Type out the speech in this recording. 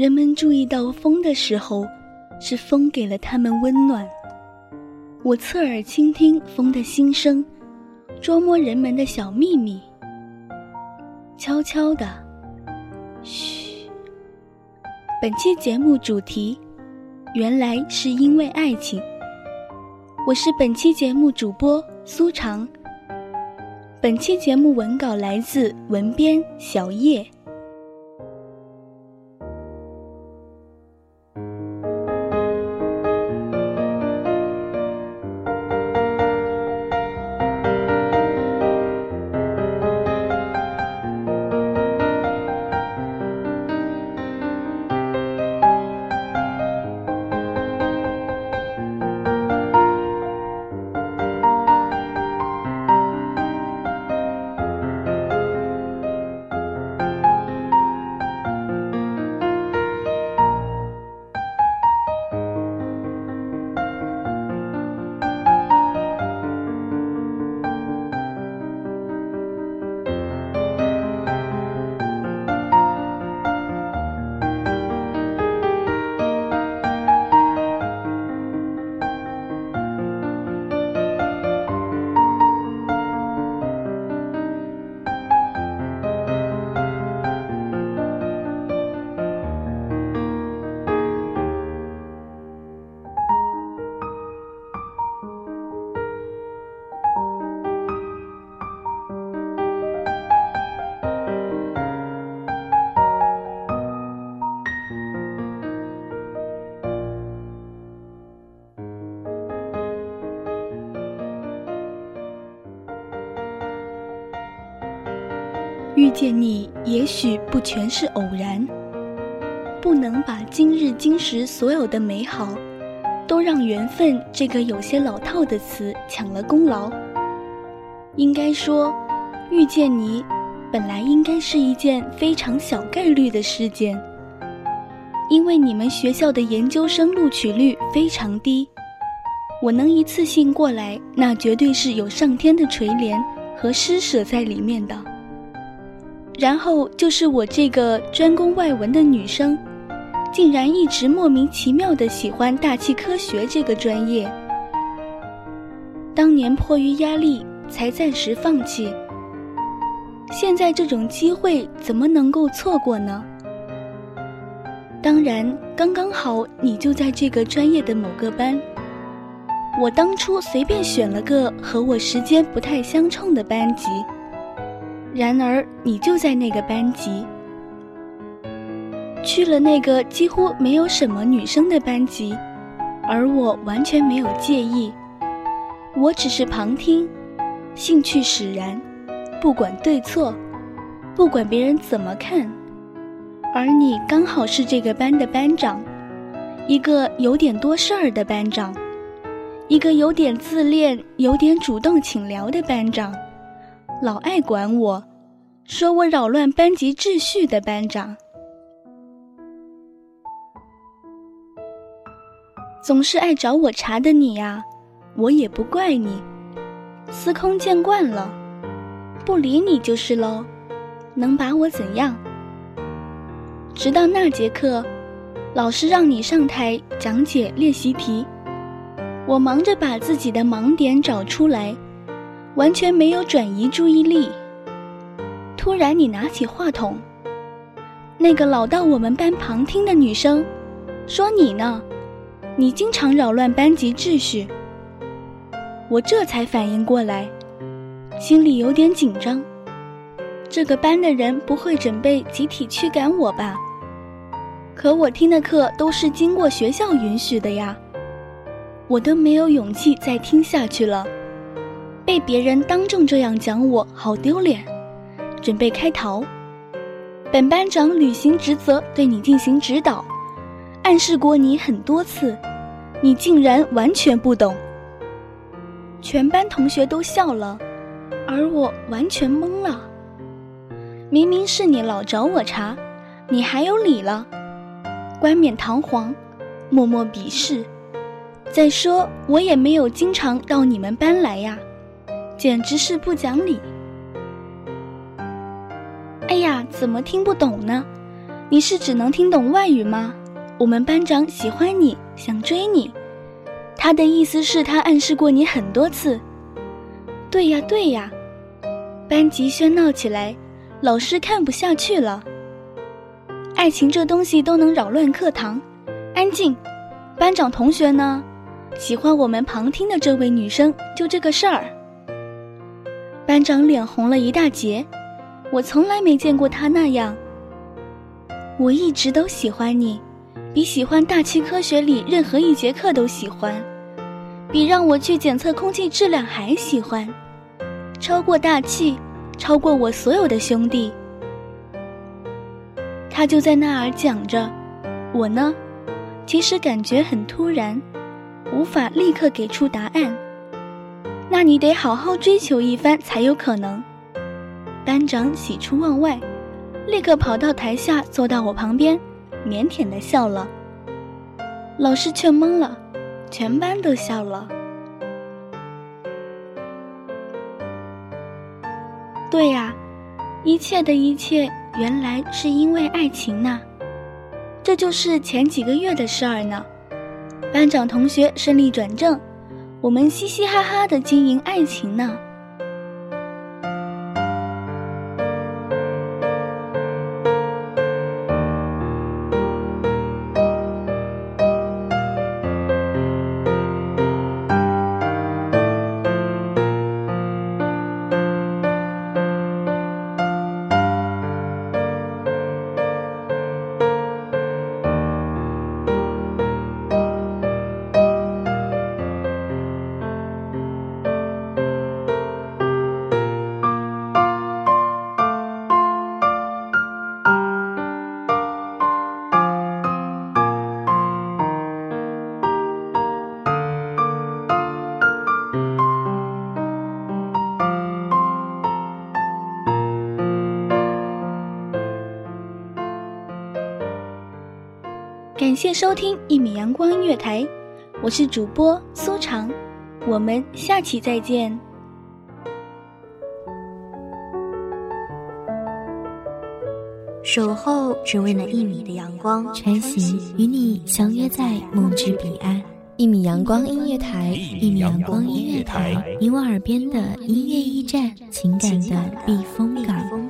人们注意到风的时候，是风给了他们温暖。我侧耳倾听风的心声，捉摸人们的小秘密。悄悄的，嘘。本期节目主题，原来是因为爱情。我是本期节目主播苏长。本期节目文稿来自文编小叶。遇见你，也许不全是偶然。不能把今日今时所有的美好，都让缘分这个有些老套的词抢了功劳。应该说，遇见你，本来应该是一件非常小概率的事件。因为你们学校的研究生录取率非常低，我能一次性过来，那绝对是有上天的垂怜和施舍在里面的。然后就是我这个专攻外文的女生，竟然一直莫名其妙的喜欢大气科学这个专业。当年迫于压力才暂时放弃，现在这种机会怎么能够错过呢？当然，刚刚好你就在这个专业的某个班。我当初随便选了个和我时间不太相冲的班级。然而，你就在那个班级，去了那个几乎没有什么女生的班级，而我完全没有介意，我只是旁听，兴趣使然，不管对错，不管别人怎么看，而你刚好是这个班的班长，一个有点多事儿的班长，一个有点自恋、有点主动请聊的班长。老爱管我，说我扰乱班级秩序的班长，总是爱找我茬的你呀，我也不怪你，司空见惯了，不理你就是喽，能把我怎样？直到那节课，老师让你上台讲解练习题，我忙着把自己的盲点找出来，完全没有转移注意力。突然，你拿起话筒，那个老到我们班旁听的女生，说你呢，你经常扰乱班级秩序。我这才反应过来，心里有点紧张。这个班的人不会准备集体驱赶我吧？可我听的课都是经过学校允许的呀，我都没有勇气再听下去了。被别人当众这样讲我，好丢脸。准备开逃，本班长履行职责，对你进行指导，暗示过你很多次，你竟然完全不懂。全班同学都笑了，而我完全懵了。明明是你老找我茬，你还有理了？冠冕堂皇，默默鄙视。再说我也没有经常到你们班来呀，简直是不讲理。哎呀，怎么听不懂呢？你是只能听懂外语吗？我们班长喜欢你，想追你，他的意思是他暗示过你很多次。对呀，对呀，班级喧闹起来，老师看不下去了。爱情这东西都能扰乱课堂，安静。班长同学呢？喜欢我们旁听的这位女生，就这个事儿。班长脸红了一大截。我从来没见过他那样。我一直都喜欢你，比喜欢大气科学里任何一节课都喜欢，比让我去检测空气质量还喜欢，超过大气，超过我所有的兄弟。他就在那儿讲着，我呢，其实感觉很突然，无法立刻给出答案。那你得好好追求一番才有可能。班长喜出望外，立刻跑到台下坐到我旁边，腼腆的笑了。老师却懵了，全班都笑了。对呀，一切的一切原来是因为爱情呢。这就是前几个月的事儿呢。班长同学顺利转正，我们嘻嘻哈哈的经营爱情呢。谢收听一米阳光音乐台，我是主播苏长，我们下期再见。守候只为那一米的阳光，穿行与你相约在梦之彼岸。一米阳光音乐台，一米阳光音乐台，你我耳边的音乐驿站，情感的避风港。